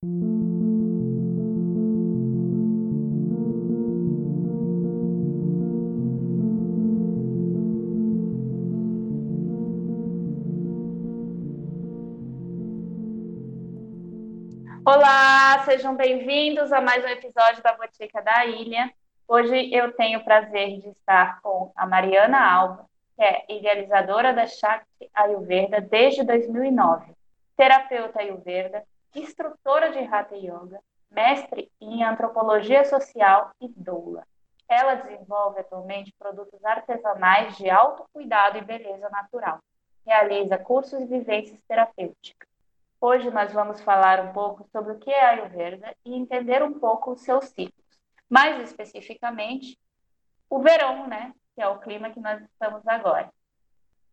Olá, sejam bem-vindos a mais um episódio da Botica da Ilha. Hoje eu tenho o prazer de estar com a Mariana Alba, que é idealizadora da Shakti Ayurveda desde 2009, terapeuta Ayurveda, instrutora de Hatha Yoga, mestre em antropologia social e doula. Ela desenvolve atualmente produtos artesanais de autocuidado e beleza natural. Realiza cursos e vivências terapêuticas. Hoje nós vamos falar um pouco sobre o que é Ayurveda e entender um pouco os seus ciclos. Mais especificamente, o verão, né? Que é o clima que nós estamos agora.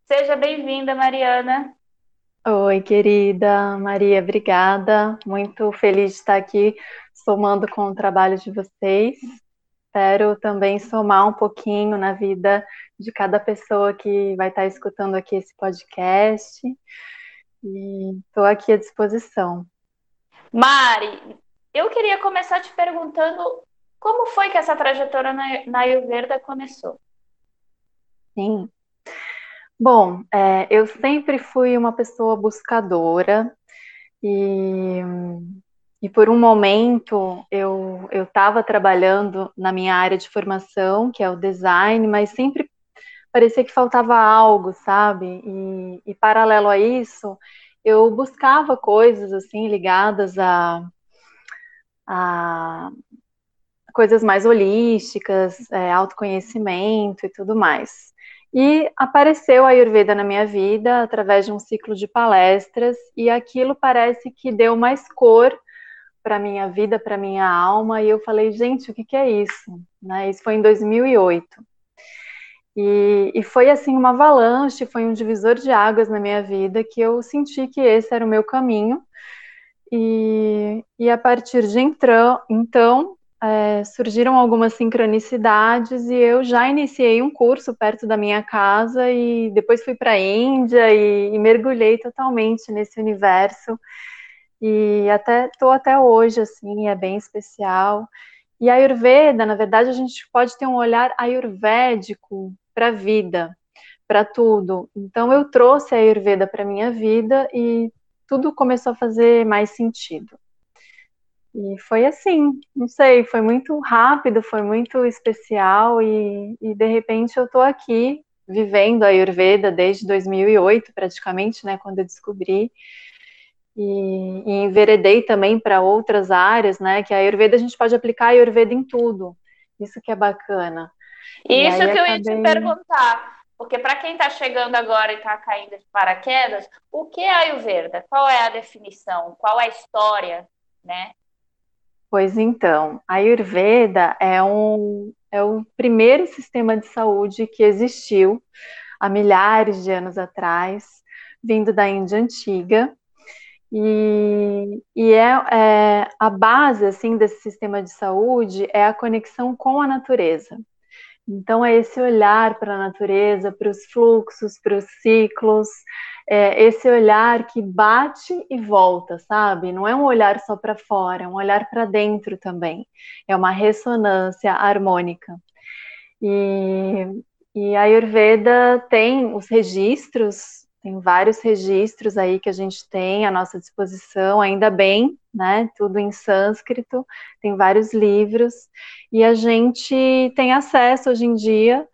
Seja bem-vinda, Mariana. Oi, querida Maria, obrigada. Muito feliz de estar aqui somando com o trabalho de vocês. Espero também somar um pouquinho na vida de cada pessoa que vai estar escutando aqui esse podcast. E estou aqui à disposição. Mari, eu queria começar te perguntando como foi que essa trajetória na, na Ayurveda começou? Sim. Bom, é, eu sempre fui uma pessoa buscadora e, e por um momento eu estava trabalhando na minha área de formação, que é o design, mas sempre parecia que faltava algo, sabe? E, e paralelo a isso, eu buscava coisas assim ligadas a, a coisas mais holísticas, é, autoconhecimento e tudo mais. E apareceu a Ayurveda na minha vida através de um ciclo de palestras, e aquilo parece que deu mais cor para minha vida, para minha alma, e eu falei, gente, o que, que é isso? Né? Isso foi em 2008. E, e, foi assim uma avalanche, foi um divisor de águas na minha vida que eu senti que esse era o meu caminho. E, e a partir de então, então é, surgiram algumas sincronicidades e eu já iniciei um curso perto da minha casa e depois fui para a Índia e, e, mergulhei totalmente nesse universo. E até estou até hoje assim, é bem especial. E a Ayurveda, na verdade, a gente pode ter um olhar ayurvédico para a vida, para tudo. Então eu trouxe a Ayurveda para minha vida e tudo começou a fazer mais sentido. E foi assim, não sei, foi muito rápido, foi muito especial e, e de repente eu estou aqui vivendo a Ayurveda desde 2008, praticamente, né, quando eu descobri. E, e enveredei também para outras áreas, né, que a Ayurveda a gente pode aplicar a Ayurveda em tudo. Isso que é bacana. Isso que eu ia te perguntar, porque para quem está chegando agora e está caindo de paraquedas, o que é Ayurveda? Qual é a definição? Qual é a história, né? Pois então, a Ayurveda é um é o primeiro sistema de saúde que existiu há milhares de anos atrás, vindo da Índia antiga, e, e é, é, a base assim desse sistema de saúde é a conexão com a natureza. Então, é esse olhar para a natureza, para os fluxos, para os ciclos, é esse olhar que bate e volta, sabe? Não é um olhar só para fora, é um olhar para dentro também. É uma ressonância harmônica. E, e a Ayurveda tem os registros tem vários registros aí que a gente tem à nossa disposição, ainda bem, né? Tudo em sânscrito, tem vários livros, e a gente tem acesso hoje em dia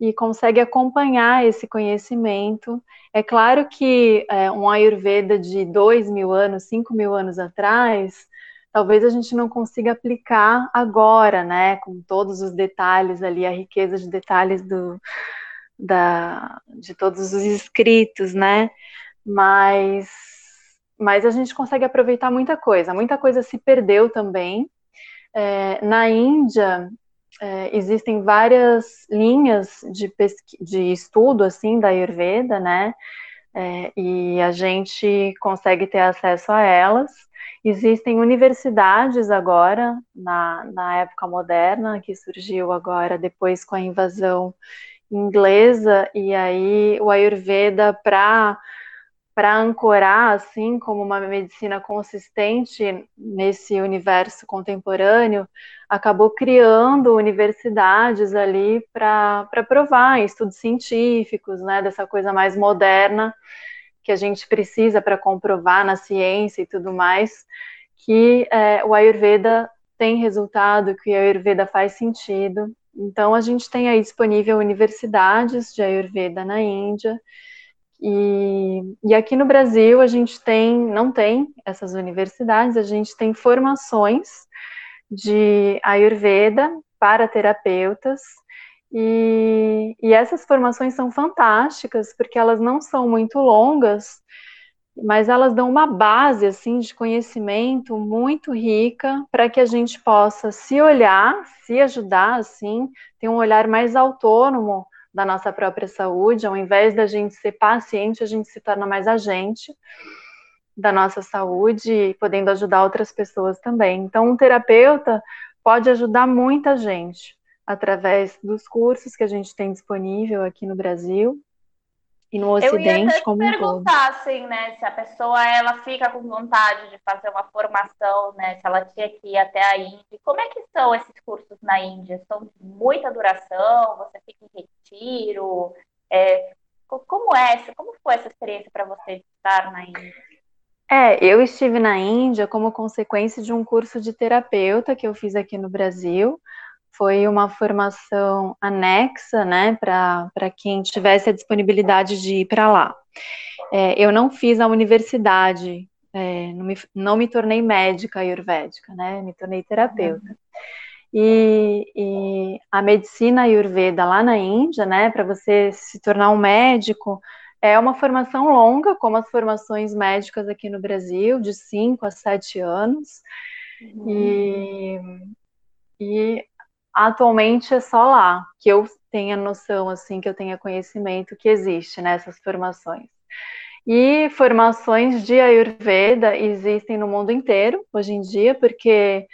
e consegue acompanhar esse conhecimento. É claro que é, um Ayurveda de dois mil anos, cinco mil anos atrás, talvez a gente não consiga aplicar agora, né? Com todos os detalhes ali, a riqueza de detalhes do, da, de todos os escritos, né? Mas, mas a gente consegue aproveitar muita coisa. Muita coisa se perdeu também. É, na Índia é, existem várias linhas de, de estudo assim da Ayurveda, né? É, e a gente consegue ter acesso a elas. Existem universidades agora, na, na época moderna, que surgiu agora depois com a invasão inglesa e aí o Ayurveda para para ancorar, assim, como uma medicina consistente nesse universo contemporâneo, acabou criando universidades ali para provar, estudos científicos, né, dessa coisa mais moderna que a gente precisa para comprovar na ciência e tudo mais, que é, o Ayurveda tem resultado, que o Ayurveda faz sentido. Então, a gente tem aí disponível universidades de Ayurveda na Índia, e, e, aqui no Brasil a gente tem, não tem essas universidades, a gente tem formações de Ayurveda para terapeutas, e, e essas formações são fantásticas, porque elas não são muito longas, mas elas dão uma base assim de conhecimento muito rica para que a gente possa se olhar, se ajudar assim, ter um olhar mais autônomo da nossa própria saúde, ao invés da gente ser paciente, a gente se torna mais agente da nossa saúde, podendo ajudar outras pessoas também. Então, um terapeuta pode ajudar muita gente através dos cursos que a gente tem disponível aqui no Brasil e no Ocidente Eu ia até como te perguntar, assim, né, se a pessoa ela fica com vontade de fazer uma formação, né, se ela tinha que ir até a Índia. Como é que são esses cursos na Índia? São de muita duração? Você fica em retiro? É, como é? Como foi essa experiência para você estar na Índia? É, eu estive na Índia como consequência de um curso de terapeuta que eu fiz aqui no Brasil, foi uma formação anexa, né, para quem tivesse a disponibilidade de ir para lá. É, eu não fiz a universidade, é, não, me, não, me, tornei médica ayurvédica, né, me tornei terapeuta. E, e a medicina ayurveda lá na Índia, né, para você se tornar um médico, é uma formação longa, como as formações médicas aqui no Brasil, de 5 a 7 anos. Uhum. E, e atualmente é só lá que eu tenha noção, assim, que eu tenha conhecimento que existe nessas formações. E formações de Ayurveda existem no mundo inteiro hoje em dia, porque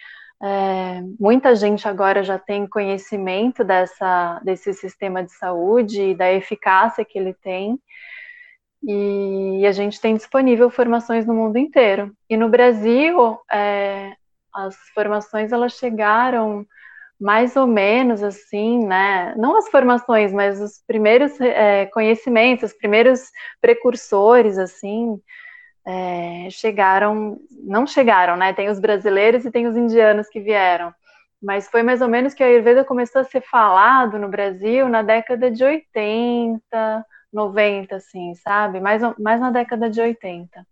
é, muita gente agora já tem conhecimento dessa, desse sistema de saúde e da eficácia que ele tem. E a gente tem disponível formações no mundo inteiro. E no Brasil, é, as formações elas chegaram mais ou menos assim, né? Não as formações, mas os primeiros é, conhecimentos, os primeiros precursores, assim, é, chegaram, não chegaram, né? Tem os brasileiros e tem os indianos que vieram. Mas foi mais ou menos que a Ayurveda começou a ser falado no Brasil na década de 80, 90, assim, sabe? Mais, mais na década de 80.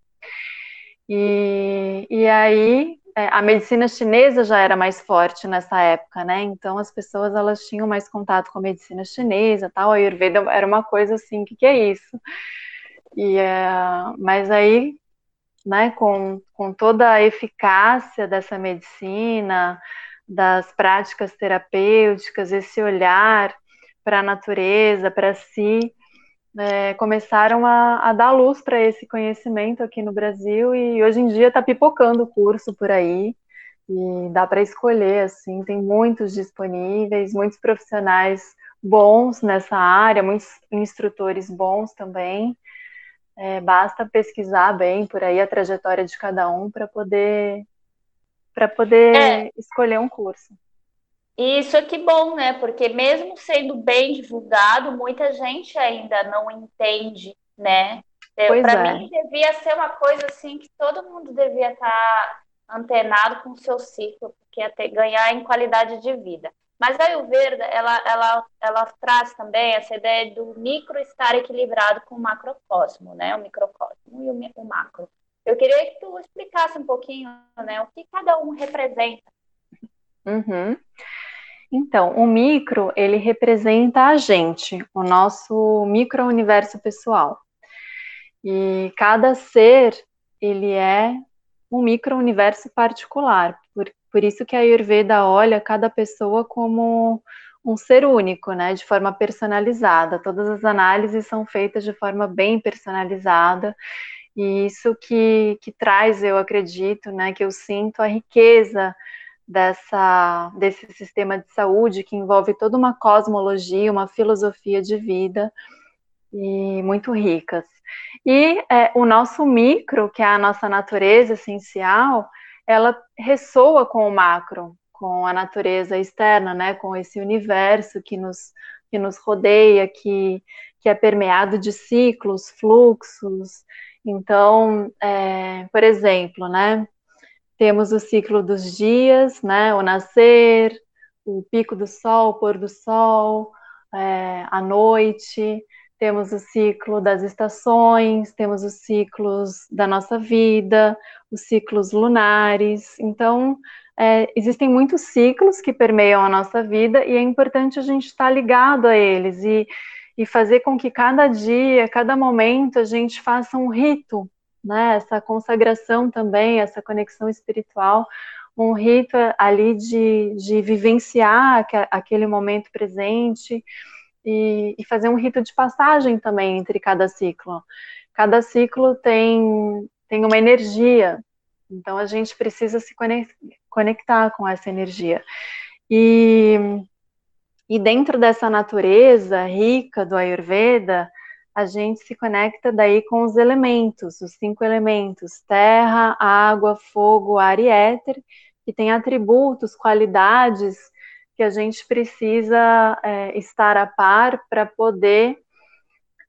E, e aí é, a medicina chinesa já era mais forte nessa época, né? Então as pessoas elas tinham mais contato com a medicina chinesa, tal. A Ayurveda era uma coisa assim, que que é isso? E é, mas aí, né? Com, com toda a eficácia dessa medicina, das práticas terapêuticas, esse olhar para a natureza, para si, é, começaram a, a, dar luz para esse conhecimento aqui no Brasil e hoje em dia está pipocando o curso por aí. E dá para escolher assim tem muitos disponíveis muitos profissionais bons nessa área muitos instrutores bons também. É, basta pesquisar bem por aí a trajetória de cada um para poder para poder é. escolher um curso isso é que bom, né? Porque mesmo sendo bem divulgado, muita gente ainda não entende, né? Para é. mim devia ser uma coisa assim que todo mundo devia estar tá antenado com o seu ciclo, porque até ganhar em qualidade de vida. Mas a Ayurveda, ela, ela, ela traz também essa ideia do micro estar equilibrado com o macrocosmo, né? O microcosmo e o, o macro. Eu queria que tu explicasse um pouquinho, né? O que cada um representa. Uhum. Então, o micro, ele representa a gente, o nosso micro-universo pessoal. E cada ser, ele é um micro-universo particular. Por, por isso que a Ayurveda olha cada pessoa como um ser único, né, de forma personalizada. Todas as análises são feitas de forma bem personalizada. E isso que, que traz, eu acredito, né, que eu sinto a riqueza dessa, desse sistema de saúde que envolve toda uma cosmologia, uma filosofia de vida e muito ricas. E é, o nosso micro, que é a nossa natureza essencial, ela ressoa com o macro, com a natureza externa, né, com esse universo que nos, que nos rodeia, que, que é permeado de ciclos, fluxos. Então, é, por exemplo, né, temos o ciclo dos dias, né, o nascer, o pico do sol, o pôr do sol, é, a noite, temos o ciclo das estações, temos os ciclos da nossa vida, os ciclos lunares. Então, é, existem muitos ciclos que permeiam a nossa vida e é importante a gente estar ligado a eles e, e fazer com que cada dia, cada momento, a gente faça um rito, né? Essa consagração também, essa conexão espiritual, um rito ali de, de vivenciar aquele momento presente e, e fazer um rito de passagem também entre cada ciclo. Cada ciclo tem, tem uma energia, então a gente precisa se conectar com essa energia. E, e dentro dessa natureza rica do Ayurveda, a gente se conecta daí com os elementos, os cinco elementos: terra, água, fogo, ar e éter, que têm atributos, qualidades que a gente precisa é, estar a par para poder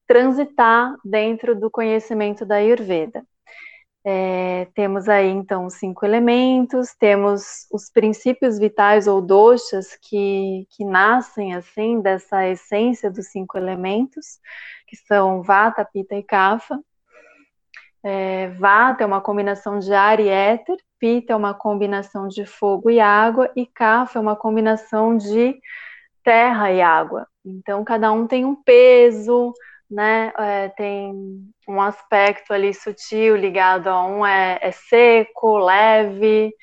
transitar dentro do conhecimento da Ayurveda. É, temos aí então os cinco elementos, temos os princípios vitais ou doshas que, que nascem assim dessa essência dos cinco elementos, que são Vata, Pitta e Kapha. É, vata é uma combinação de ar e éter, Pitta é uma combinação de fogo e água, e Kapha é uma combinação de terra e água. Então, cada um tem um peso, né? É, tem um aspecto ali sutil ligado a um é, é seco, leve,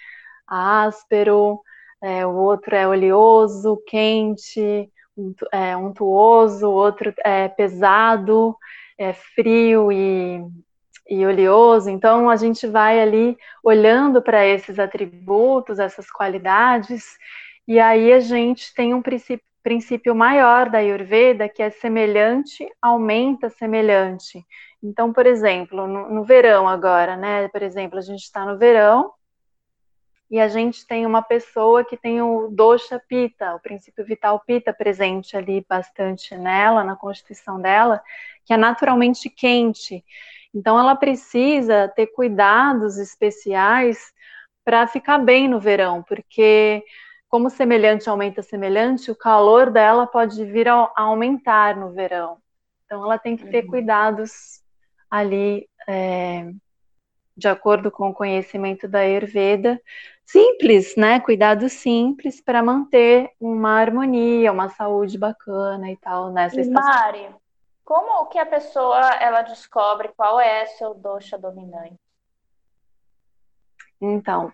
áspero, é, o outro é oleoso, quente, é, untuoso, o outro é pesado, é frio e e oleoso. Então, a gente vai ali olhando para esses atributos, essas qualidades, e aí a gente tem um princípio, princípio maior da Ayurveda, que é semelhante, aumenta semelhante. Então, por exemplo, no, no verão agora, né? Por exemplo, a gente está no verão e a gente tem uma pessoa que tem o dosha pita, o princípio vital pita presente ali bastante nela, na constituição dela, que é naturalmente quente. Então, ela precisa ter cuidados especiais para ficar bem no verão, porque como semelhante aumenta semelhante, o calor dela pode vir a aumentar no verão. Então, ela tem que ter uhum. cuidados ali, é, de acordo com o conhecimento da Ayurveda, simples, né? Cuidados simples para manter uma harmonia, uma saúde bacana e tal nessa e Mari, como que a pessoa ela descobre qual é seu dosha dominante? Então,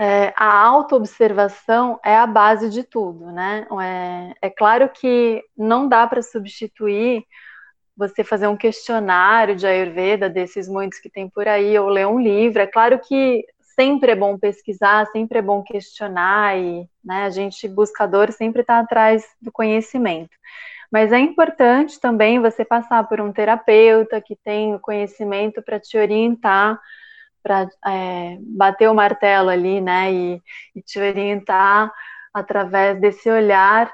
é, a autoobservação é a base de tudo, né? É, é claro que não dá para substituir você fazer um questionário de Ayurveda, desses muitos que tem por aí, ou ler um livro. É claro que sempre é bom pesquisar, sempre é bom questionar, e né, a gente, buscador, sempre está atrás do conhecimento. Mas é importante também você passar por um terapeuta que tem o conhecimento para te orientar, para é, bater o martelo ali, né, e, e, te orientar através desse olhar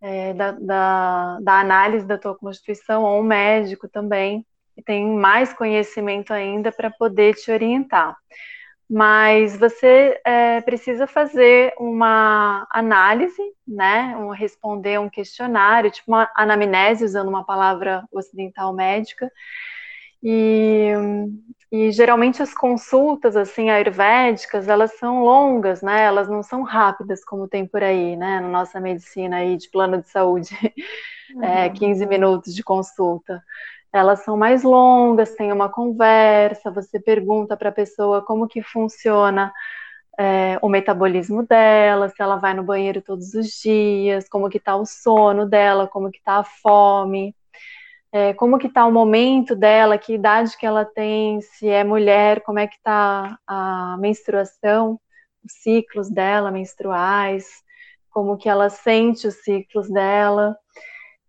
é, da, da, da análise da tua constituição, ou um médico também, que tem mais conhecimento ainda para poder te orientar. Mas você é, precisa fazer uma análise, né, um, responder um questionário, tipo uma anamnese, usando uma palavra ocidental médica, e, e, geralmente as consultas, assim, ayurvédicas, elas são longas, né, elas não são rápidas como tem por aí, né, na nossa medicina aí de plano de saúde, uhum. é, 15 minutos de consulta. Elas são mais longas, tem uma conversa, você pergunta para a pessoa como que funciona é, o metabolismo dela, se ela vai no banheiro todos os dias, como que está o sono dela, como que está a fome, é, como que está o momento dela, que idade que ela tem, se é mulher, como é que está a menstruação, os ciclos dela menstruais, como que ela sente os ciclos dela.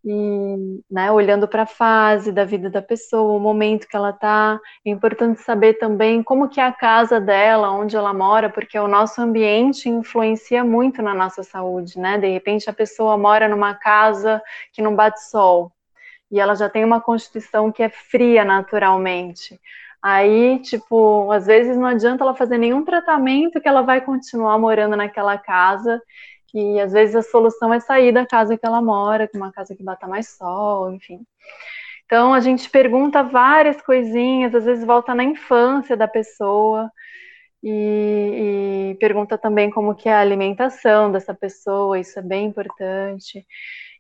e né, olhando para a fase da vida da pessoa, o momento que ela está. É importante saber também como que é a casa dela, onde ela mora, porque o nosso ambiente influencia muito na nossa saúde, né? De repente a pessoa mora numa casa que não bate sol e ela já tem uma constituição que é fria naturalmente. Aí, tipo, às vezes não adianta ela fazer nenhum tratamento que ela vai continuar morando naquela casa que às vezes a solução é sair da casa que ela mora, que uma casa que bata mais sol, enfim. Então a gente pergunta várias coisinhas, às vezes volta na infância da pessoa e, e pergunta também como que é a alimentação dessa pessoa, isso é bem importante.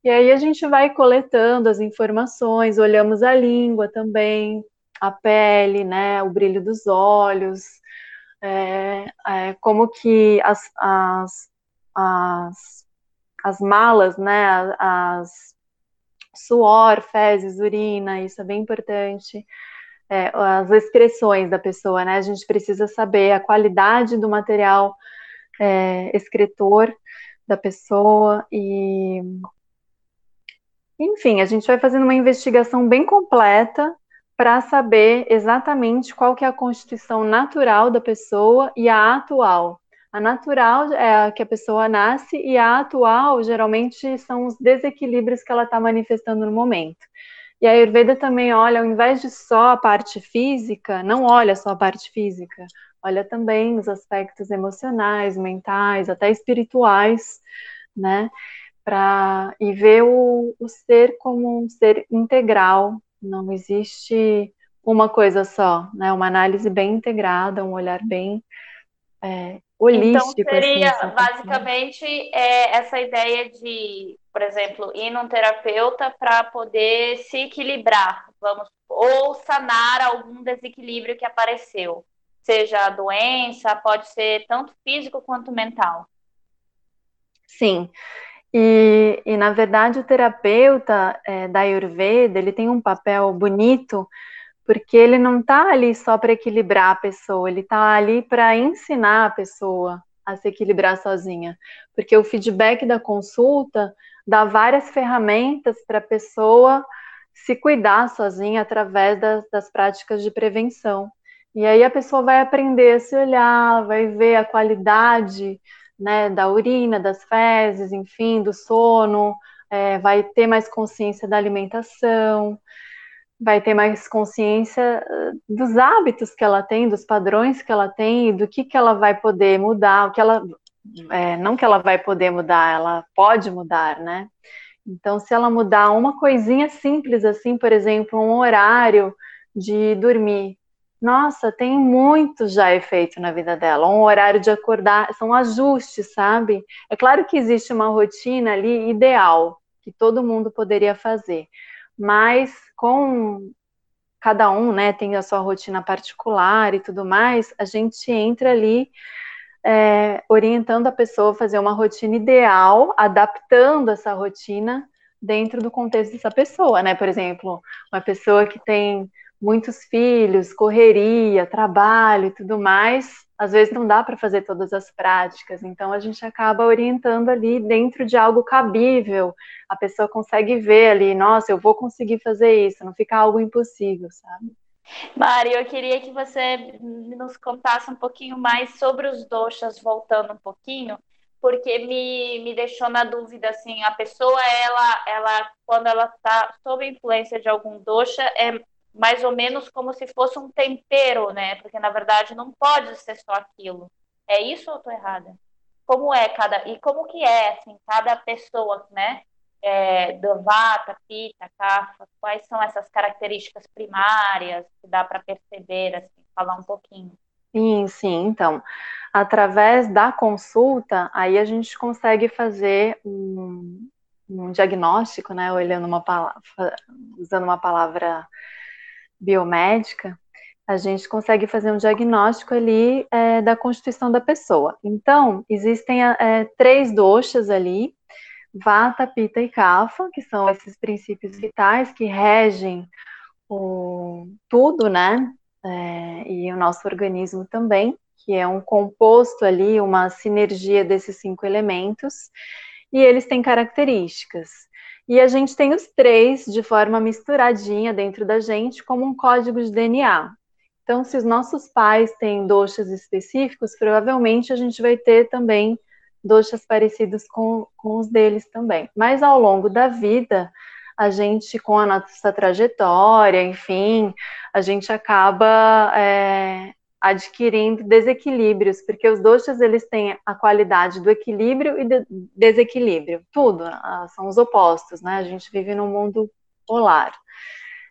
E aí a gente vai coletando as informações, olhamos a língua também, a pele, né, o brilho dos olhos, é, é, como que as, as as, as malas, né, as suor, fezes, urina, isso é bem importante. É, as expressões da pessoa, né? A gente precisa saber a qualidade do material é, excretor da pessoa e enfim, a gente vai fazendo uma investigação bem completa para saber exatamente qual que é a constituição natural da pessoa e a atual. A natural é a que a pessoa nasce e a atual geralmente são os desequilíbrios que ela está manifestando no momento. E a Ayurveda também olha, ao invés de só a parte física, não olha só a parte física, olha também os aspectos emocionais, mentais, até espirituais, né? Pra, e ver o, o ser como um ser integral, não existe uma coisa só, né? Uma análise bem integrada, um olhar bem é, holístico. Então seria assim, basicamente é, essa ideia de, por exemplo, ir num terapeuta para poder se equilibrar, vamos, ou sanar algum desequilíbrio que apareceu, seja a doença, pode ser tanto físico quanto mental. Sim. E, e na verdade o terapeuta é, da Ayurveda ele tem um papel bonito porque ele não está ali só para equilibrar a pessoa, ele está ali para ensinar a pessoa a se equilibrar sozinha, porque o feedback da consulta dá várias ferramentas para a pessoa se cuidar sozinha através das, das práticas de prevenção. E aí a pessoa vai aprender a se olhar, vai ver a qualidade né, da urina, das fezes, enfim, do sono, é, vai ter mais consciência da alimentação, vai ter mais consciência eh, dos hábitos que ela tem, dos padrões que ela tem, do que, que ela vai poder mudar, o que ela é, não que ela vai poder mudar, ela pode mudar, né? Então, se ela mudar uma coisinha simples assim, por exemplo, um horário de dormir, nossa, tem muito já efeito na vida dela. Um horário de acordar, são ajustes, sabe? É claro que existe uma rotina ali ideal que todo mundo poderia fazer, mas com cada um, né, tem a sua rotina particular e tudo mais, a gente entra ali é, orientando a pessoa a fazer uma rotina ideal, adaptando essa rotina dentro do contexto dessa pessoa, né? Por exemplo, uma pessoa que tem muitos filhos, correria, trabalho e tudo mais, às vezes não dá para fazer todas as práticas, então a gente acaba orientando ali dentro de algo cabível. A pessoa consegue ver ali, nossa, eu vou conseguir fazer isso, não fica algo impossível, sabe? Mari, eu queria que você nos contasse um pouquinho mais sobre os doxas, voltando um pouquinho, porque me, me deixou na dúvida, assim, a pessoa, ela, ela quando ela está sob influência de algum doxa, é mais ou menos como se fosse um tempero, né? Porque na verdade não pode ser só aquilo. É isso ou estou errada? Como é cada e como que é assim cada pessoa, né? É, do vata, pita, kapha, quais são essas características primárias que dá para perceber, assim, falar um pouquinho. Sim, sim. Então, através da consulta, aí a gente consegue fazer um, um diagnóstico, né? Olhando uma palavra, usando uma palavra biomédica, a gente consegue fazer um diagnóstico ali é, da constituição da pessoa. Então, existem é, três doxas ali, Vata, Pita e Kapha, que são esses princípios vitais que regem o, tudo, né? É, e o nosso organismo também, que é um composto ali, uma sinergia desses cinco elementos, e eles têm características. E a gente tem os três de forma misturadinha dentro da gente, como um código de DNA. Então, se os nossos pais têm doxas específicos, provavelmente a gente vai ter também doxas parecidos com, com os deles também. Mas ao longo da vida, a gente, com a nossa trajetória, enfim, a gente acaba é, adquirindo desequilíbrios, porque os doxas eles têm a qualidade do equilíbrio e desequilíbrio, tudo, são os opostos, né? A gente vive num mundo polar.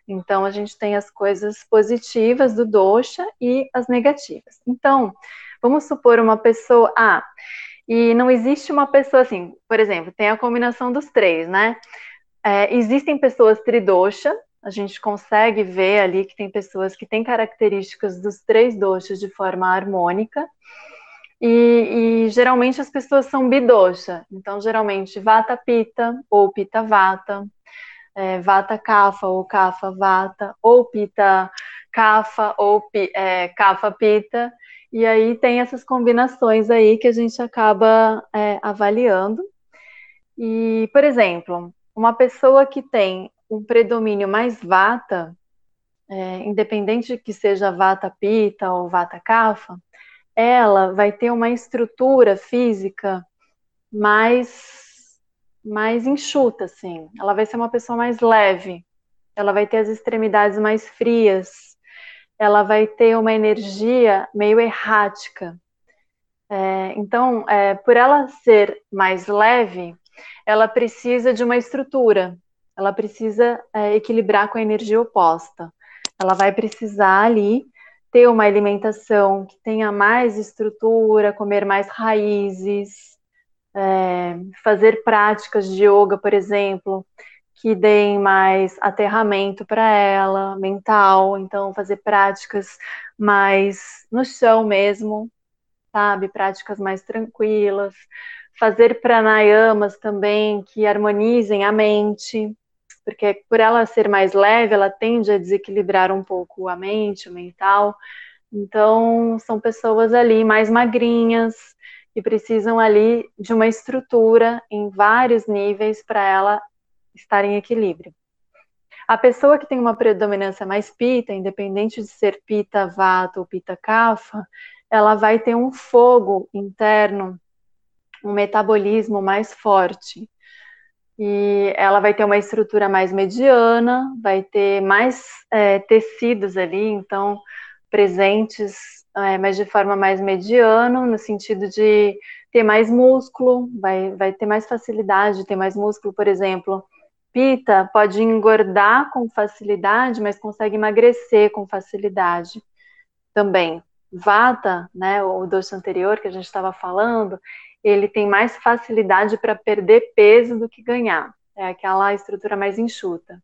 Então a gente tem as coisas positivas do dosha e as negativas. Então, vamos supor uma pessoa, ah, e não existe uma pessoa assim, por exemplo, tem a combinação dos três, né? É, existem pessoas tridosha, a gente consegue ver ali que tem pessoas que têm características dos três doshas de forma harmônica. E, e, geralmente as pessoas são bidosha, então geralmente vata pita ou pita vata, é, vata kapha ou kapha vata, ou pita kapha ou é, kapha pita, e aí tem essas combinações aí que a gente acaba é, avaliando. E, por exemplo, uma pessoa que tem um predomínio mais vata, é, independente de que seja vata pita ou vata kapha, ela vai ter uma estrutura física mais mais enxuta, assim. Ela vai ser uma pessoa mais leve. Ela vai ter as extremidades mais frias. Ela vai ter uma energia meio errática. É, então, é, por ela ser mais leve, ela precisa de uma estrutura ela precisa é, equilibrar com a energia oposta. Ela vai precisar ali ter uma alimentação que tenha mais estrutura, comer mais raízes, é, fazer práticas de yoga, por exemplo, que deem mais aterramento para ela, mental, então fazer práticas mais no chão mesmo, sabe? Práticas mais tranquilas, fazer pranayamas também que harmonizem a mente, porque por ela ser mais leve, ela tende a desequilibrar um pouco a mente, o mental. Então, são pessoas ali mais magrinhas, que precisam ali de uma estrutura em vários níveis para ela estar em equilíbrio. A pessoa que tem uma predominância mais pita, independente de ser pita vata ou pita kapha, ela vai ter um fogo interno, um metabolismo mais forte e ela vai ter uma estrutura mais mediana, vai ter mais é, tecidos ali, então presentes, é, mas de forma mais mediana, no sentido de ter mais músculo, vai, vai ter mais facilidade de ter mais músculo, por exemplo. Pita pode engordar com facilidade, mas consegue emagrecer com facilidade também. Vata, né, o doce anterior que a gente estava falando, ele tem mais facilidade para perder peso do que ganhar. É aquela estrutura mais enxuta.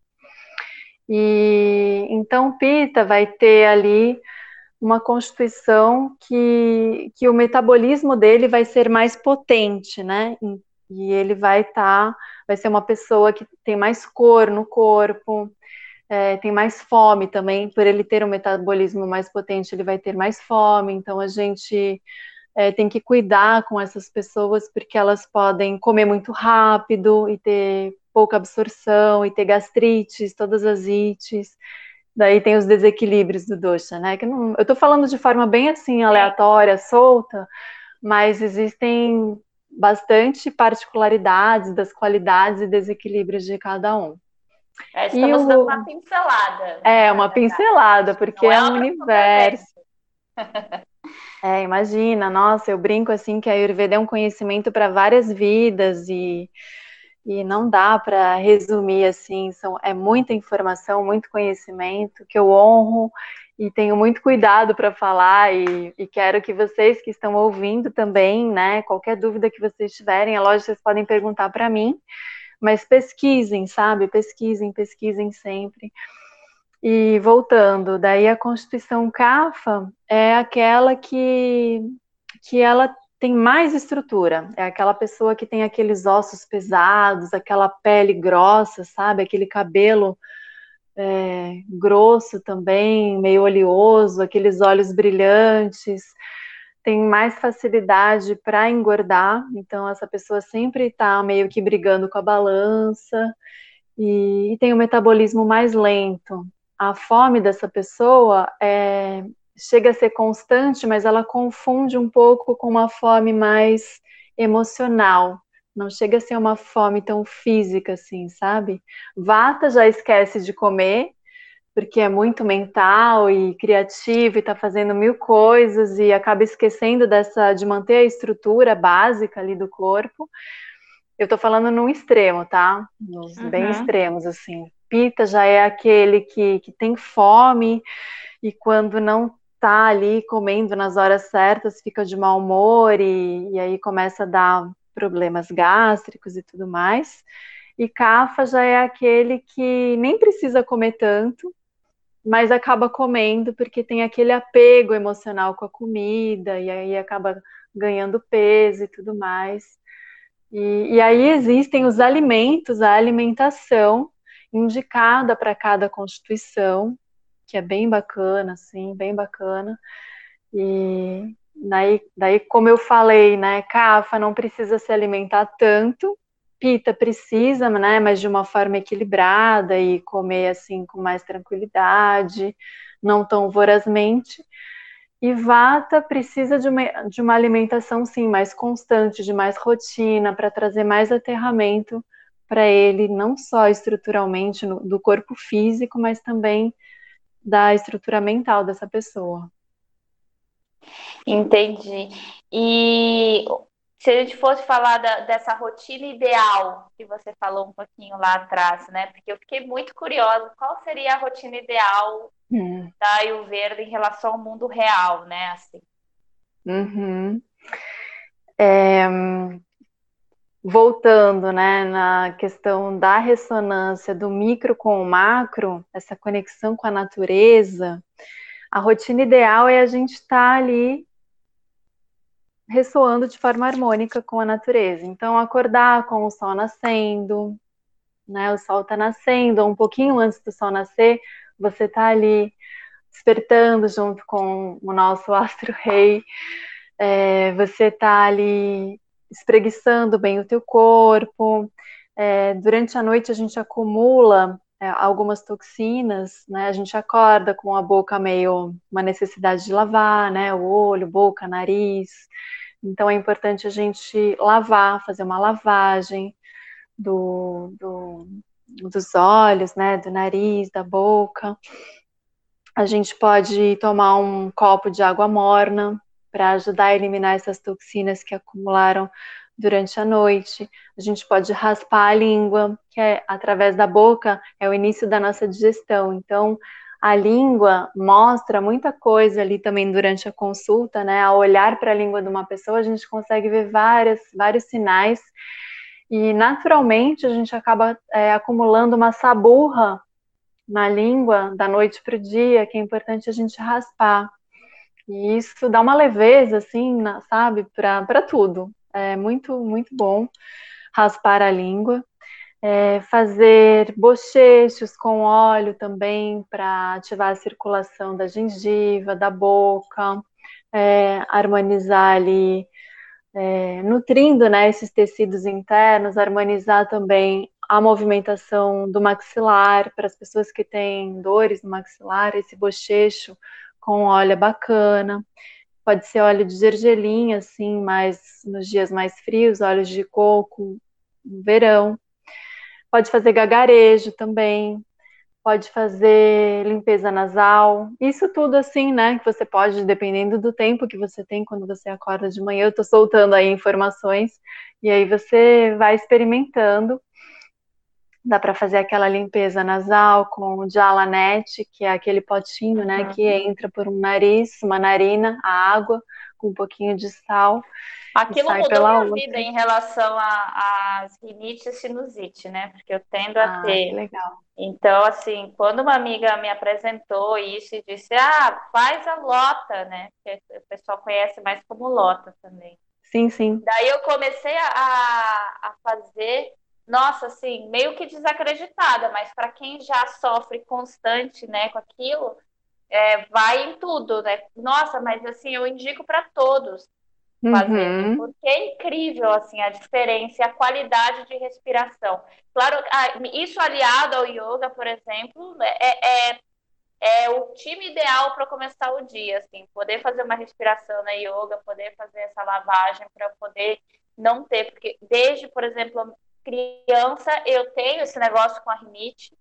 E então Pita vai ter ali uma constituição que, que o metabolismo dele vai ser mais potente, né? E ele vai estar, tá, vai ser uma pessoa que tem mais cor no corpo, é, tem mais fome também, por ele ter um metabolismo mais potente, ele vai ter mais fome, então a gente é, tem que cuidar com essas pessoas porque elas podem comer muito rápido e ter pouca absorção e ter gastrites, todas as ites. Daí tem os desequilíbrios do dosha, né? Que não, eu estou falando de forma bem assim aleatória, solta, mas existem bastante particularidades das qualidades e desequilíbrios de cada um. É, estamos o... dando uma pincelada. É, uma pincelada, porque é, é um universo. É, imagina, nossa, eu brinco assim que a Ayurveda é um conhecimento para várias vidas e, e não dá para resumir assim, são, é muita informação, muito conhecimento que eu honro e tenho muito cuidado para falar e, e, quero que vocês que estão ouvindo também, né, qualquer dúvida que vocês tiverem, é lógico, vocês podem perguntar para mim, mas pesquisem, sabe? Pesquisem, pesquisem sempre. E voltando, daí a Constituição CAFA é aquela que, que ela tem mais estrutura, é aquela pessoa que tem aqueles ossos pesados, aquela pele grossa, sabe? Aquele cabelo é, grosso também, meio oleoso, aqueles olhos brilhantes. tem mais facilidade para engordar, então essa pessoa sempre está meio que brigando com a balança e, e, tem um metabolismo mais lento. A fome dessa pessoa é, chega a ser constante, mas ela confunde um pouco com uma fome mais emocional. Não chega a ser uma fome tão física assim, sabe? Vata já esquece de comer porque é muito mental e criativo e está fazendo mil coisas e acaba esquecendo dessa de manter a estrutura básica ali do corpo. Eu estou falando num extremo, tá? Nos uhum. bem extremos, assim. Pita já é aquele que, que tem fome e quando não tá ali comendo nas horas certas fica de mau humor e, e aí começa a dar problemas gástricos e tudo mais. E Cafa já é aquele que nem precisa comer tanto, mas acaba comendo porque tem aquele apego emocional com a comida e aí acaba ganhando peso e tudo mais. E, e aí existem os alimentos, a alimentação indicada para cada constituição, que é bem bacana, assim, bem bacana. E daí, daí como eu falei, né, Cafa não precisa se alimentar tanto, Pita precisa, né, mas de uma forma equilibrada e comer assim com mais tranquilidade, não tão vorazmente. E Vata precisa de uma, de uma alimentação, sim, mais constante, de mais rotina, para trazer mais aterramento para ele, não só estruturalmente no, do corpo físico, mas também da estrutura mental dessa pessoa. Entendi. E se a gente fosse falar da, dessa rotina ideal que você falou um pouquinho lá atrás, né? Porque eu fiquei muito curiosa, qual seria a rotina ideal hum. da Ayurveda em relação ao mundo real, né? Assim. Uhum. É, voltando, né, na questão da ressonância do micro com o macro, essa conexão com a natureza, a rotina ideal é a gente estar tá ali ressoando de forma harmônica com a natureza. Então, acordar com o sol nascendo, né? O sol está nascendo, um pouquinho antes do sol nascer, você está ali despertando junto com o nosso astro-rei, é, você está ali espreguiçando bem o teu corpo. É, durante a noite a gente acumula é, algumas toxinas, né? A gente acorda com a boca meio uma necessidade de lavar, né? O olho, boca, nariz. Então é importante a gente lavar, fazer uma lavagem do, do, dos olhos, né, do nariz, da boca. A gente pode tomar um copo de água morna para ajudar a eliminar essas toxinas que acumularam durante a noite. A gente pode raspar a língua, que é através da boca, é o início da nossa digestão. Então, a língua mostra muita coisa ali também durante a consulta, né? Ao olhar para a língua de uma pessoa, a gente consegue ver várias, vários sinais e naturalmente a gente acaba é, acumulando uma saburra na língua da noite para o dia, que é importante a gente raspar. E isso dá uma leveza, assim, na, sabe, para tudo. É muito, muito bom raspar a língua é, fazer bochechos com óleo também para ativar a circulação da gengiva, da boca, é, harmonizar ali, é, nutrindo né, esses tecidos internos, harmonizar também a movimentação do maxilar para as pessoas que têm dores no maxilar, esse bochecho com óleo bacana. Pode ser óleo de gergelim, assim, mais nos dias mais frios, óleos de coco no verão. Pode fazer gagarejo também, pode fazer limpeza nasal, isso tudo assim, né? Que você pode, dependendo do tempo que você tem quando você acorda de manhã, eu tô soltando aí informações, e aí você vai experimentando. Dá para fazer aquela limpeza nasal com o Jalanete, que é aquele potinho, né, que entra por um nariz, uma narina, a água com um pouquinho de sal. Aquilo mudou minha outra. vida em relação às rinite e sinusite, né? Porque eu tendo a ah, ter. legal. Então, assim, quando uma amiga me apresentou isso e disse, ah, faz a lota, né? Que o pessoal conhece mais como lota também. Sim, sim. Daí eu comecei a, a fazer, nossa, assim, meio que desacreditada, mas para quem já sofre constante, né, com aquilo, é, vai em tudo, né? Nossa, mas assim, eu indico para todos fazerem, uhum. porque é incrível assim a diferença a qualidade de respiração. Claro, isso aliado ao yoga, por exemplo, é, é, é o time ideal para começar o dia, assim, poder fazer uma respiração na yoga, poder fazer essa lavagem para poder não ter, porque desde, por exemplo, criança eu tenho esse negócio com a rinite,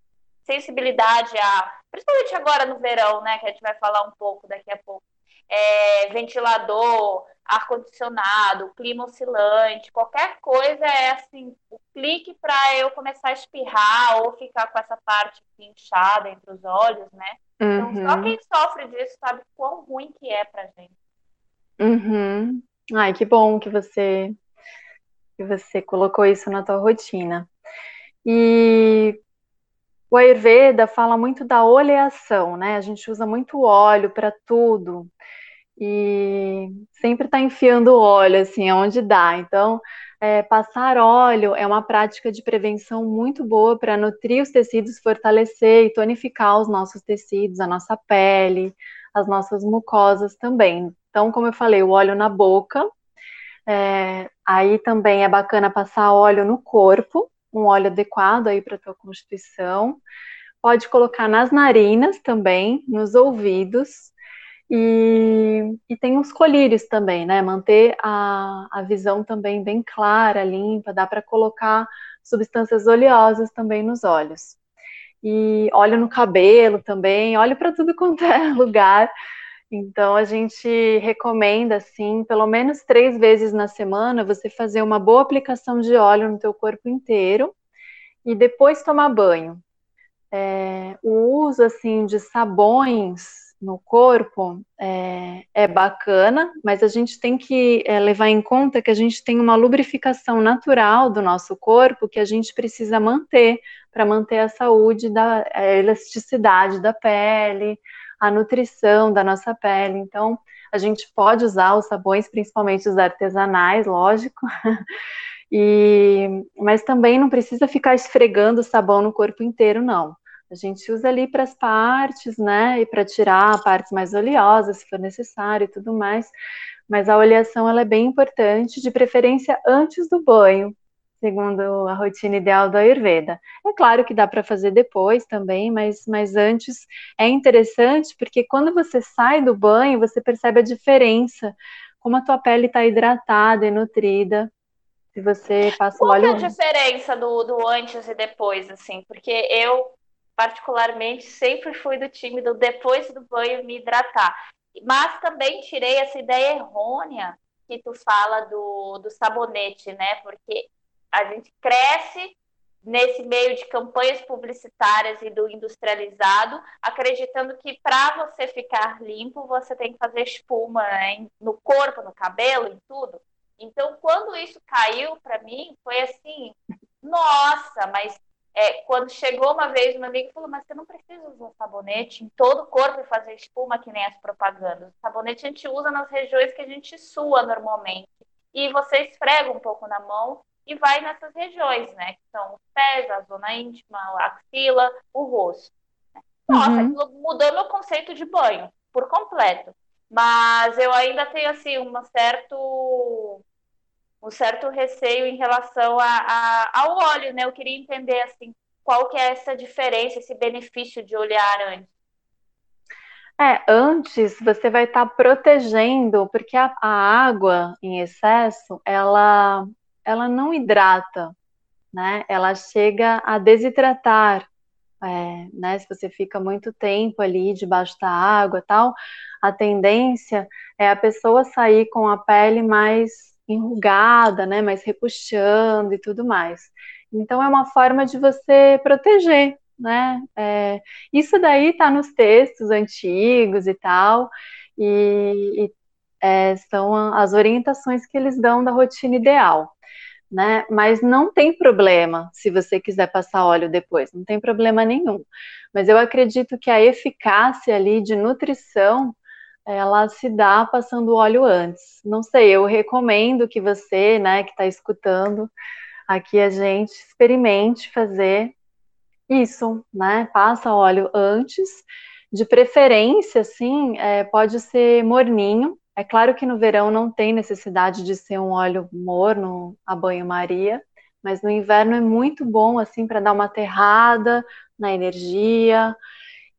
sensibilidade a, principalmente agora no verão, né, que a gente vai falar um pouco daqui a pouco, é, ventilador, ar-condicionado, clima oscilante, qualquer coisa é assim, o clique para eu começar a espirrar ou ficar com essa parte inchada entre os olhos, né? Então, só uhum. quem sofre disso sabe quão ruim que é pra gente. Uhum. Ai, que bom que você que você colocou isso na tua rotina. E o Ayurveda fala muito da oleação, né? A gente usa muito óleo para tudo e sempre está enfiando óleo assim aonde dá. Então, é, passar óleo é uma prática de prevenção muito boa para nutrir os tecidos, fortalecer e tonificar os nossos tecidos, a nossa pele, as nossas mucosas também. Então, como eu falei, o óleo na boca. É, aí também é bacana passar óleo no corpo, um óleo adequado aí para tua constituição. Pode colocar nas narinas também, nos ouvidos, e, e, tem os colírios também, né? Manter a, a visão também bem clara, limpa, dá para colocar substâncias oleosas também nos olhos. E óleo no cabelo também, óleo para tudo quanto é lugar. Então a gente recomenda assim, pelo menos três vezes na semana, você fazer uma boa aplicação de óleo no teu corpo inteiro e depois tomar banho. É, o uso assim de sabões no corpo é, é, bacana, mas a gente tem que é, levar em conta que a gente tem uma lubrificação natural do nosso corpo que a gente precisa manter para manter a saúde, da a elasticidade da pele, a nutrição da nossa pele. Então, a gente pode usar os sabões, principalmente os artesanais, lógico. E, mas também não precisa ficar esfregando sabão no corpo inteiro, não. A gente usa ali para as partes, né? E para tirar partes mais oleosas, se for necessário e tudo mais. Mas a oleação ela é bem importante, de preferência antes do banho, segundo a rotina ideal do Ayurveda. É claro que dá para fazer depois também, mas, mas antes é interessante porque quando você sai do banho, você percebe a diferença, como a tua pele está hidratada e nutrida. Se você passa Qual o óleo. Qual é a diferença do, do antes e depois, assim? Porque eu particularmente, sempre fui do time do depois do banho me hidratar. Mas também tirei essa ideia errônea que tu fala do, do sabonete, né? Porque a gente cresce nesse meio de campanhas publicitárias e do industrializado, acreditando que para você ficar limpo, você tem que fazer espuma né? no corpo, no cabelo, em tudo. Então, quando isso caiu para mim, foi assim, nossa, mas é, quando chegou uma vez, uma amiga falou: Mas você não precisa usar sabonete em todo o corpo e fazer espuma que nem as propagandas. O sabonete a gente usa nas regiões que a gente sua normalmente. E você esfrega um pouco na mão e vai nessas regiões, né? Que são os pés, a zona íntima, a axila, o rosto. Nossa, uhum. mudou meu conceito de banho por completo. Mas eu ainda tenho assim um certo um certo receio em relação a, a, ao óleo, né? Eu queria entender assim qual que é essa diferença, esse benefício de olhar antes. É, antes você vai estar tá protegendo, porque a, a, água em excesso, ela, ela não hidrata, né? Ela chega a desidratar, é, né? Se você fica muito tempo ali debaixo da água, tal, a tendência é a pessoa sair com a pele mais enrugada, né, mais repuxando e tudo mais. Então é uma forma de você proteger, né? É, isso daí está nos textos antigos e tal, e, e é, são as orientações que eles dão da rotina ideal. Né? Mas não tem problema se você quiser passar óleo depois, não tem problema nenhum. Mas eu acredito que a eficácia ali de nutrição ela se dá passando óleo antes. Não sei, eu recomendo que você, né, que está escutando aqui a gente, experimente fazer isso, né? Passa óleo antes De preferência, sim, é, pode ser morninho. É claro que no verão não tem necessidade de ser um óleo morno a banho-maria, mas no inverno é muito bom assim para dar uma aterrada na energia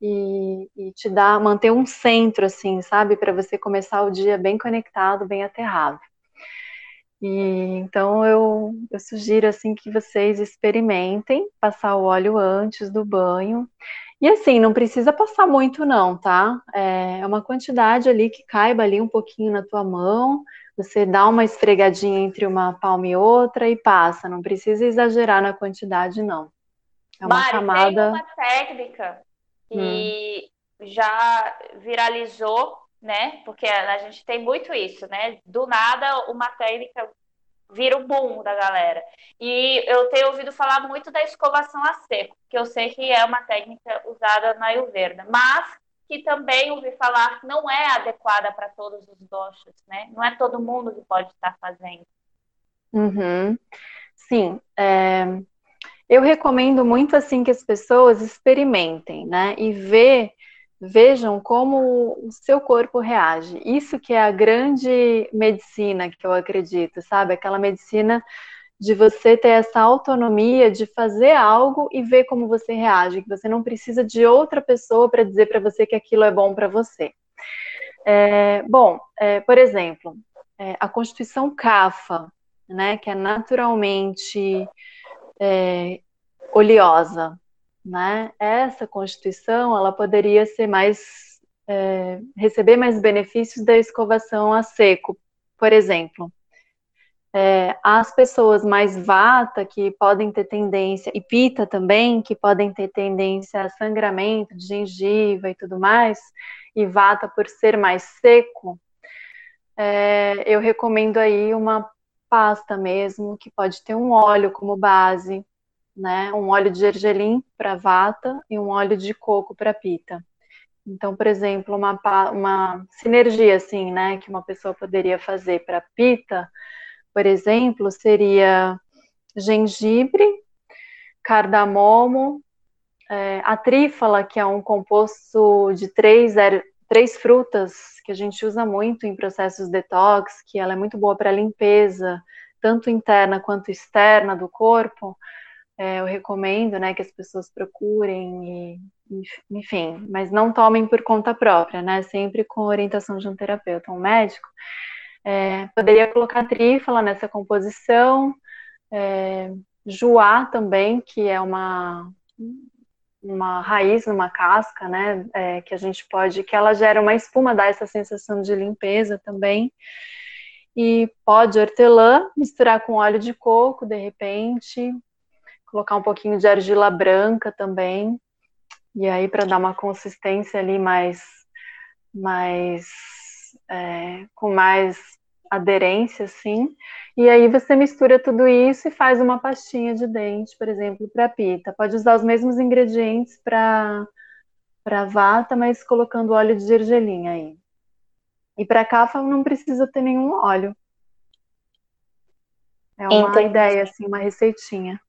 e, e, te dar, manter um centro assim, sabe, para você começar o dia bem conectado, bem aterrado. E então eu, eu sugiro assim que vocês experimentem passar o óleo antes do banho. E assim, não precisa passar muito não, tá? É uma quantidade ali que caiba ali um pouquinho na tua mão. Você dá uma esfregadinha entre uma palma e outra e passa. Não precisa exagerar na quantidade, não. É uma Mari, camada. Tem uma técnica que hum. já viralizou né? Porque a gente tem muito isso, né? Do nada, uma técnica vira o boom da galera. E eu tenho ouvido falar muito da escovação a seco, que eu sei que é uma técnica usada na Ayurveda, mas que também ouvi falar que não é adequada para todos os doshas, né? Não é todo mundo que pode estar fazendo. Uhum. Sim, é... eu recomendo muito assim que as pessoas experimentem, né? E ver vejam como o seu corpo reage. Isso que é a grande medicina que eu acredito, sabe? Aquela medicina de você ter essa autonomia de fazer algo e ver como você reage, que você não precisa de outra pessoa para dizer para você que aquilo é bom para você. É, bom, é, por exemplo, é, a Constituição CAFA, né, que é naturalmente é, oleosa, né? Essa Constituição ela poderia ser mais é, receber mais benefícios da escovação a seco, por exemplo. É, as pessoas mais vata que podem ter tendência e pita também que podem ter tendência a sangramento de gengiva e tudo mais e vata por ser mais seco, é, eu recomendo aí uma pasta mesmo que pode ter um óleo como base né? Um óleo de gergelim para vata e um óleo de coco para pita. Então, por exemplo, uma, uma sinergia assim, né, que uma pessoa poderia fazer para pita, por exemplo, seria gengibre, cardamomo, é, a trífala, que é um composto de três, er, três frutas que a gente usa muito em processos detox, que ela é muito boa para limpeza, tanto interna quanto externa do corpo é, eu recomendo, né, que as pessoas procurem e, enfim, mas não tomem por conta própria, né, sempre com orientação de um terapeuta, um médico. É, poderia colocar trífala nessa composição, é, juá também, que é uma uma raiz numa casca, né, é, que a gente pode, que ela gera uma espuma, dá essa sensação de limpeza também. E pode hortelã, misturar com óleo de coco, de repente, colocar um pouquinho de argila branca também, e aí para dar uma consistência ali mais, mais é, com mais aderência, assim. E aí você mistura tudo isso e faz uma pastinha de dente, por exemplo, para pita. Pode usar os mesmos ingredientes para para vata, mas colocando óleo de gergelim aí. E para cafa não precisa ter nenhum óleo. É uma Entendi. ideia, assim, uma receitinha.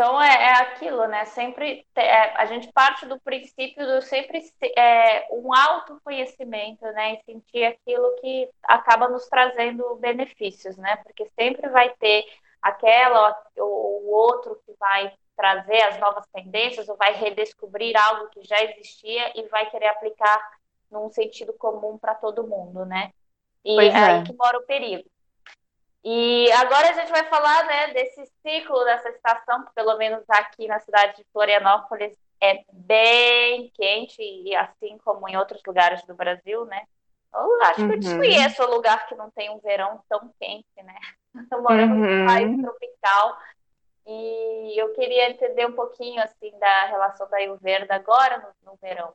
Então é, é aquilo, né? Sempre é, a gente parte do princípio do sempre é, um autoconhecimento, né? E sentir aquilo que acaba nos trazendo benefícios, né? Porque sempre vai ter aquela ou o outro que vai trazer as novas tendências ou vai redescobrir algo que já existia e vai querer aplicar num sentido comum para todo mundo, né? E é aí que mora o perigo. E agora a gente vai falar né, desse ciclo dessa estação, que pelo menos aqui na cidade de Florianópolis é bem quente, e assim como em outros lugares do Brasil, né? Eu acho uhum. que eu uhum. desconheço o lugar que não tem um verão tão quente, né? Eu moro uhum. num país tropical. E eu queria entender um pouquinho assim da relação da Ayurveda agora no, no verão.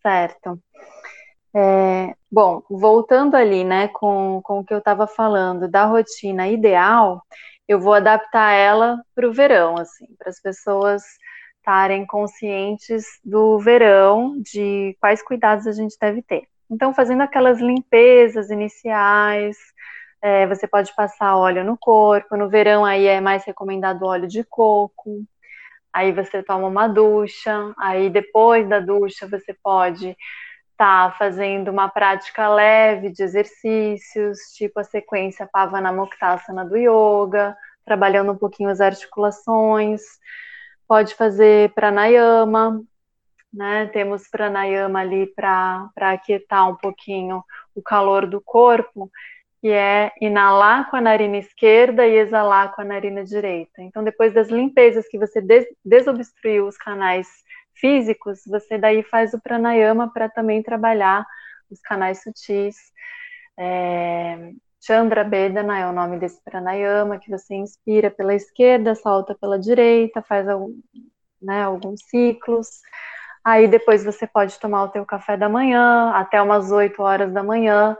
Certo. É, bom, voltando ali, né, com, com o que eu estava falando da rotina ideal, eu vou adaptar ela para o verão, assim, para as pessoas estarem conscientes do verão, de quais cuidados a gente deve ter. Então, fazendo aquelas limpezas iniciais, é, você pode passar óleo no corpo, no verão aí é mais recomendado óleo de coco, aí você toma uma ducha, aí depois da ducha você pode tá fazendo uma prática leve de exercícios, tipo a sequência Pavana Muktasana do yoga, trabalhando um pouquinho as articulações. Pode fazer pranayama, né? Temos pranayama ali para aquietar um pouquinho o calor do corpo que é inalar com a narina esquerda e exalar com a narina direita. Então, depois das limpezas que você des desobstruiu os canais físicos, você daí faz o pranayama para também trabalhar os canais sutis. É, Chandra Bedana é o nome desse pranayama, que você inspira pela esquerda, solta pela direita, faz algum, né, alguns ciclos. Aí depois você pode tomar o teu café da manhã, até umas 8 horas da manhã,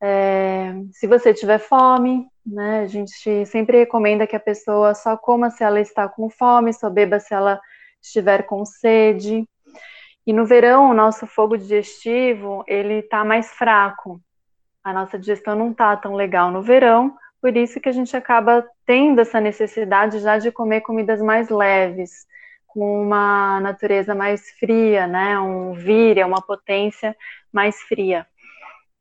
é, se você tiver fome, né, a gente sempre recomenda que a pessoa só coma se ela está com fome, só beba se ela estiver com sede. E no verão, o nosso fogo digestivo, ele está mais fraco. A nossa digestão não está tão legal no verão, por isso que a gente acaba tendo essa necessidade já de comer comidas mais leves, com uma natureza mais fria, né, um víria, uma potência mais fria.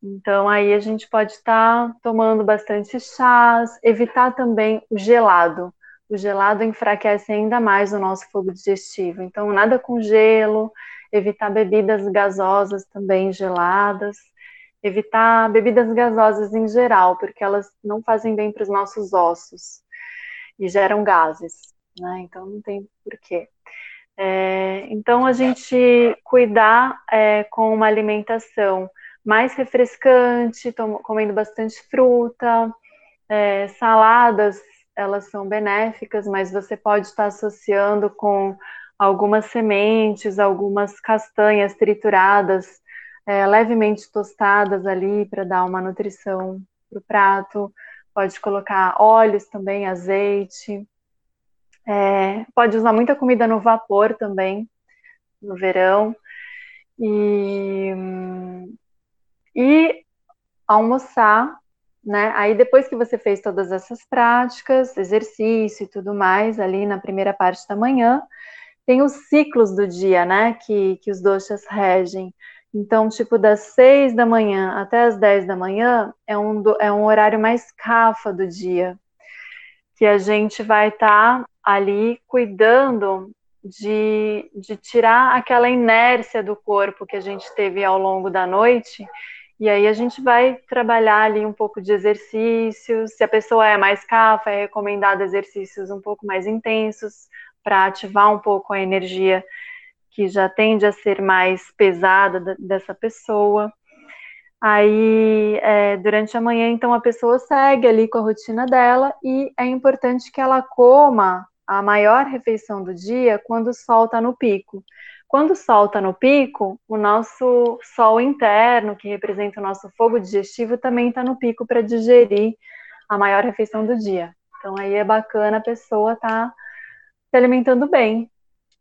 Então, aí a gente pode estar tá tomando bastante chás, evitar também o gelado. O gelado enfraquece ainda mais o nosso fogo digestivo. Então, nada com gelo, evitar bebidas gasosas também geladas, evitar bebidas gasosas em geral, porque elas não fazem bem para os nossos ossos e geram gases, né? Então, não tem porquê. É, então, a gente cuidar é, com uma alimentação mais refrescante, comendo bastante fruta, é, saladas, elas são benéficas, mas você pode estar associando com algumas sementes, algumas castanhas trituradas, é, levemente tostadas ali para dar uma nutrição para o prato. Pode colocar óleos também, azeite. É, pode usar muita comida no vapor também, no verão. E e almoçar, né? Aí depois que você fez todas essas práticas, exercício e tudo mais, ali na primeira parte da manhã, tem os ciclos do dia, né? Que, que os doxas regem. Então, tipo, das seis da manhã até as dez da manhã é um, é um horário mais cafa do dia, que a gente vai estar tá ali cuidando de, de tirar aquela inércia do corpo que a gente teve ao longo da noite e aí a gente vai trabalhar ali um pouco de exercícios. Se a pessoa é mais cafa, é recomendado exercícios um pouco mais intensos para ativar um pouco a energia que já tende a ser mais pesada dessa pessoa. Aí, é, durante a manhã, então, a pessoa segue ali com a rotina dela e é importante que ela coma a maior refeição do dia quando o sol está no pico. Quando solta no pico, o nosso sol interno, que representa o nosso fogo digestivo, também está no pico para digerir a maior refeição do dia. Então aí é bacana a pessoa estar tá se alimentando bem,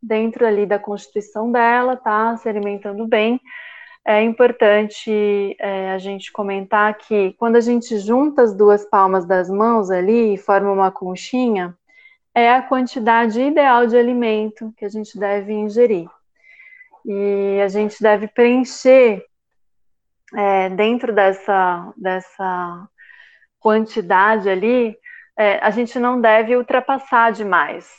dentro ali da constituição dela, tá se alimentando bem. É importante é, a gente comentar que quando a gente junta as duas palmas das mãos ali e forma uma conchinha, é a quantidade ideal de alimento que a gente deve ingerir e a gente deve preencher é, dentro dessa, dessa quantidade ali, é, a gente não deve ultrapassar demais.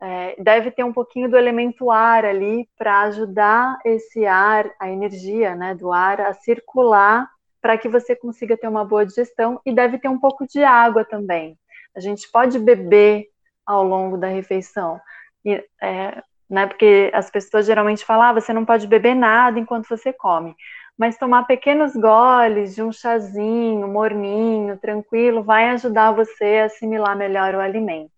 É, deve ter um pouquinho do elemento ar ali para ajudar esse ar, a energia né, do ar, a circular para que você consiga ter uma boa digestão e deve ter um pouco de água também. A gente pode beber ao longo da refeição. E, é, né? Porque as pessoas geralmente falam, ah, você não pode beber nada enquanto você come. Mas tomar pequenos goles de um chazinho, morninho, tranquilo, vai ajudar você a assimilar melhor o alimento.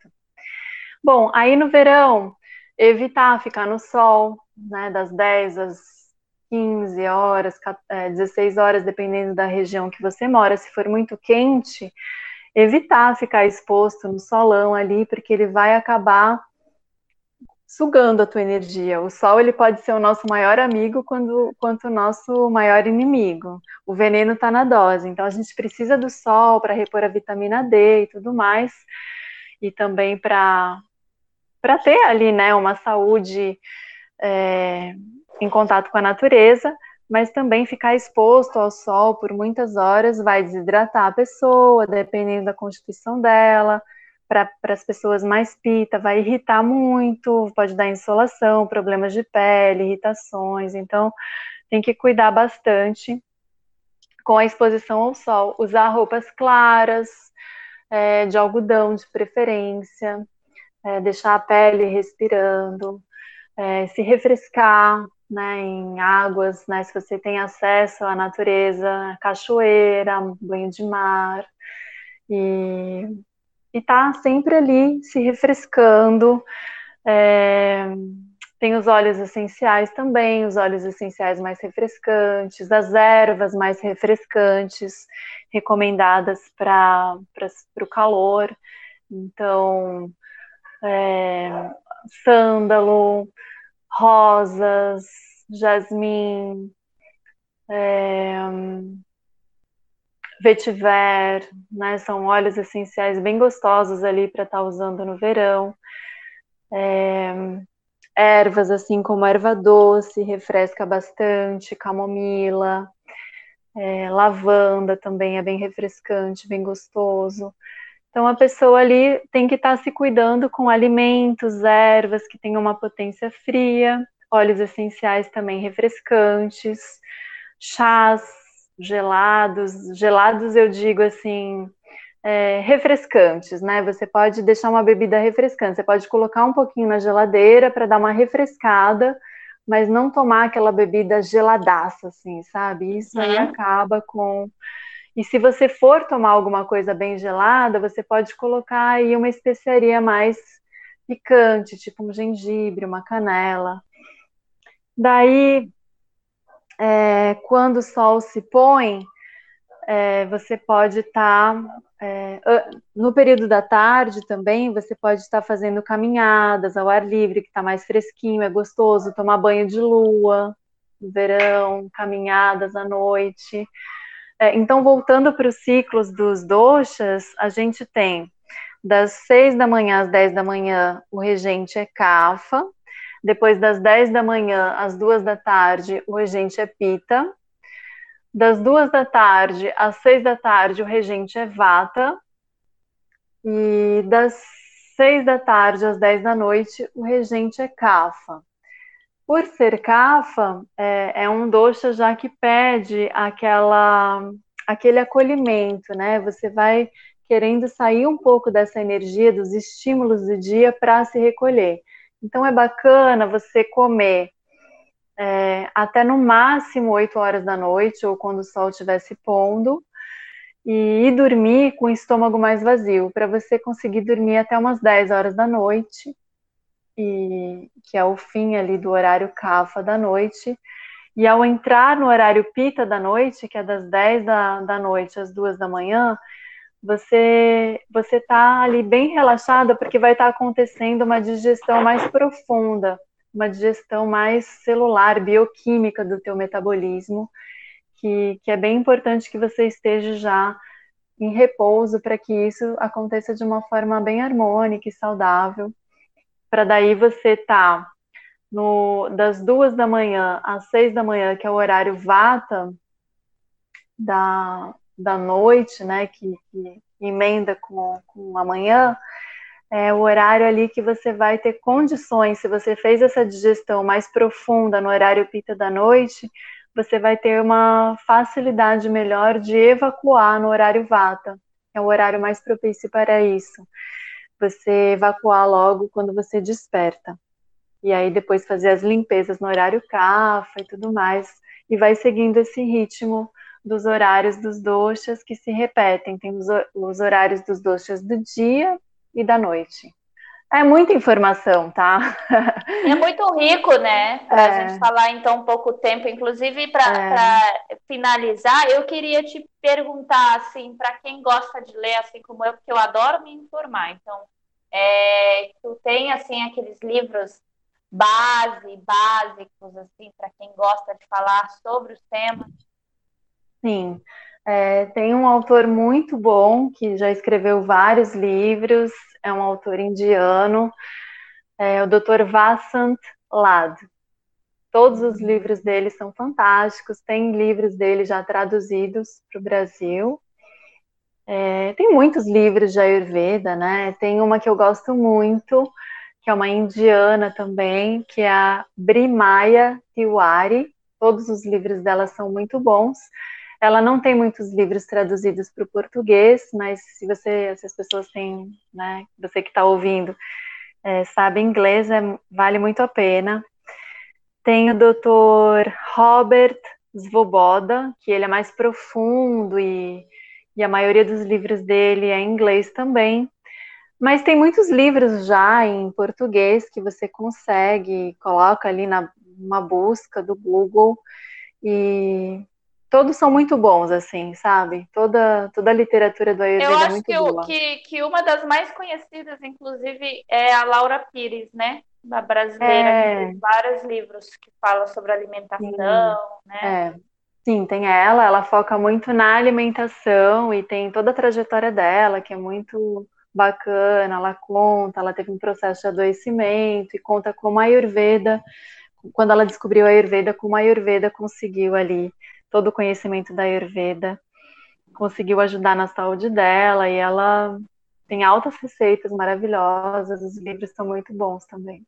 Bom, aí no verão, evitar ficar no sol, né, das 10 às 15 horas, 16 é, horas, dependendo da região que você mora. Se for muito quente, evitar ficar exposto no solão ali, porque ele vai acabar sugando a tua energia. O sol ele pode ser o nosso maior amigo quando, quanto o nosso maior inimigo. O veneno está na dose. Então a gente precisa do sol para repor a vitamina D e tudo mais, e também para para ter ali, né, uma saúde é, em contato com a natureza, mas também ficar exposto ao sol por muitas horas vai desidratar a pessoa, dependendo da constituição dela. Para as pessoas mais pita, vai irritar muito, pode dar insolação, problemas de pele, irritações. Então, tem que cuidar bastante com a exposição ao sol. Usar roupas claras, é, de algodão de preferência, é, deixar a pele respirando, é, se refrescar né, em águas, né, se você tem acesso à natureza, cachoeira, banho de mar, e estar tá sempre ali se refrescando. É, tem os óleos essenciais também, os óleos essenciais mais refrescantes, as ervas mais refrescantes, recomendadas para o calor. Então, é, sândalo, rosas, jasmim, é, vetiver, né? São óleos essenciais bem gostosos ali para estar tá usando no verão. É, ervas assim como erva doce, refresca bastante, camomila, é, lavanda também é bem refrescante, bem gostoso. Então a pessoa ali tem que estar tá se cuidando com alimentos, ervas que tenham uma potência fria, óleos essenciais também refrescantes, chás gelados, gelados eu digo assim, é, refrescantes, né? Você pode deixar uma bebida refrescante, você pode colocar um pouquinho na geladeira para dar uma refrescada, mas não tomar aquela bebida geladaça, assim, sabe? Isso uhum. aí acaba com e se você for tomar alguma coisa bem gelada, você pode colocar aí uma especiaria mais picante, tipo um gengibre, uma canela. Daí, é, quando o sol se põe, é, você pode estar, tá, é, no período da tarde também, você pode estar tá fazendo caminhadas ao ar livre, que está mais fresquinho, é gostoso, tomar banho de lua verão, caminhadas à noite. É, então, voltando para os ciclos dos doxas, a gente tem das 6 da manhã às 10 da manhã, o regente é Kafa. Depois das 10 da manhã às 2 da tarde, o regente é Pita. Das 2 da tarde às 6 da tarde, o regente é Vata. E das 6 da tarde às 10 da noite, o regente é Kafa. Por ser kafa, é, é um dosha já que pede aquela, aquele acolhimento, né? Você vai querendo sair um pouco dessa energia, dos estímulos do dia para se recolher. Então é bacana você comer é, até no máximo 8 horas da noite, ou quando o sol estiver se pondo, e ir dormir com o estômago mais vazio, para você conseguir dormir até umas 10 horas da noite e que é o fim ali do horário CAFA da noite. E ao entrar no horário PITA da noite, que é das 10 da, da noite às 2 da manhã, você você está ali bem relaxada porque vai estar tá acontecendo uma digestão mais profunda, uma digestão mais celular, bioquímica do teu metabolismo, que, que é bem importante que você esteja já em repouso para que isso aconteça de uma forma bem harmônica e saudável para daí você tá no, das duas da manhã às seis da manhã, que é o horário vata da, da noite, né, que, que emenda com, com amanhã, é o horário ali que você vai ter condições, se você fez essa digestão mais profunda no horário pita da noite, você vai ter uma facilidade melhor de evacuar no horário vata, é o horário mais propício para isso você evacuar logo quando você desperta. E aí depois fazer as limpezas no horário CAFA e tudo mais. E vai seguindo esse ritmo dos horários dos doxas que se repetem. Tem os horários dos doxas do dia e da noite. É muita informação, tá? É muito rico, né? Para a é. gente falar então um pouco tempo. Inclusive, para é. finalizar, eu queria te perguntar, assim, para quem gosta de ler, assim como eu, porque eu adoro me informar. Então, é, tu tem, assim, aqueles livros base, básicos, assim, para quem gosta de falar sobre os temas? Sim. É, tem um autor muito bom que já escreveu vários livros, é um autor indiano, é o Dr. Vasant Lad. Todos os livros dele são fantásticos, tem livros dele já traduzidos para o Brasil. É, tem muitos livros de Ayurveda, né? Tem uma que eu gosto muito, que é uma indiana também, que é a Brimaya Tiwari. Todos os livros dela são muito bons. Ela não tem muitos livros traduzidos para o português, mas se você, se as pessoas têm, né, você que está ouvindo, é, sabe inglês, é, vale muito a pena. Tem o Dr. Robert Svoboda, que ele é mais profundo e e a maioria dos livros dele é em inglês também. Mas tem muitos livros já em português que você consegue, coloca ali na uma busca do Google e todos são muito bons, assim, sabe? Toda, toda a literatura do Ayurveda Eu acho é muito que, boa. que, que uma das mais conhecidas, inclusive, é a Laura Pires, né? Da brasileira, é... que tem vários livros que falam sobre alimentação, Sim. né? É. Sim, tem ela, ela foca muito na alimentação e tem toda a trajetória dela, que é muito bacana. Ela conta, ela teve um processo de adoecimento e conta como a Ayurveda, quando ela descobriu a Ayurveda, como a Ayurveda conseguiu ali todo o conhecimento da Ayurveda, conseguiu ajudar na saúde dela e ela tem altas receitas maravilhosas, os livros são muito bons também.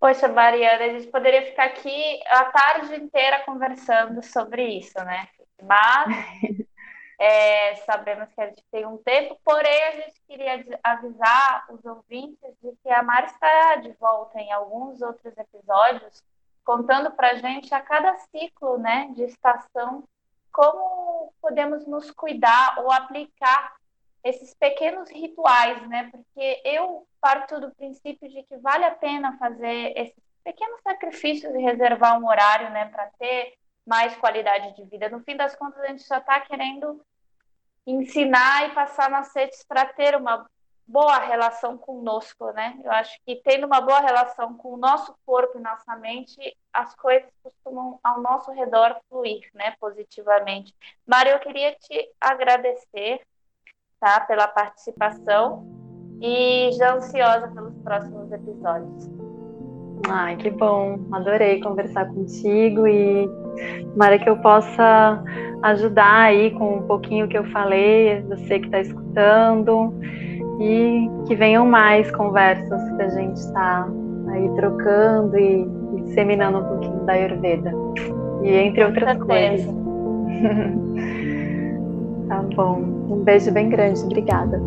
Poxa, Mariana, a gente poderia ficar aqui a tarde inteira conversando sobre isso, né? Mas é, sabemos que a gente tem um tempo, porém a gente queria avisar os ouvintes de que a Mari estará de volta em alguns outros episódios, contando para a gente a cada ciclo né, de estação como podemos nos cuidar ou aplicar esses pequenos rituais, né? Porque eu parto do princípio de que vale a pena fazer esses pequenos sacrifícios e reservar um horário, né, para ter mais qualidade de vida. No fim das contas, a gente só está querendo ensinar e passar macetes para ter uma boa relação conosco, né? Eu acho que tendo uma boa relação com o nosso corpo e nossa mente, as coisas costumam ao nosso redor fluir, né, positivamente. Mário, eu queria te agradecer tá? Pela participação e já ansiosa pelos próximos episódios. Ai, que bom! Adorei conversar contigo e tomara que eu possa ajudar aí com um pouquinho que eu falei, você que está escutando, e que venham mais conversas que a gente está aí trocando e, e, disseminando um pouquinho da Ayurveda. E entre outras coisas. Tá bom. Um beijo bem grande. Obrigada.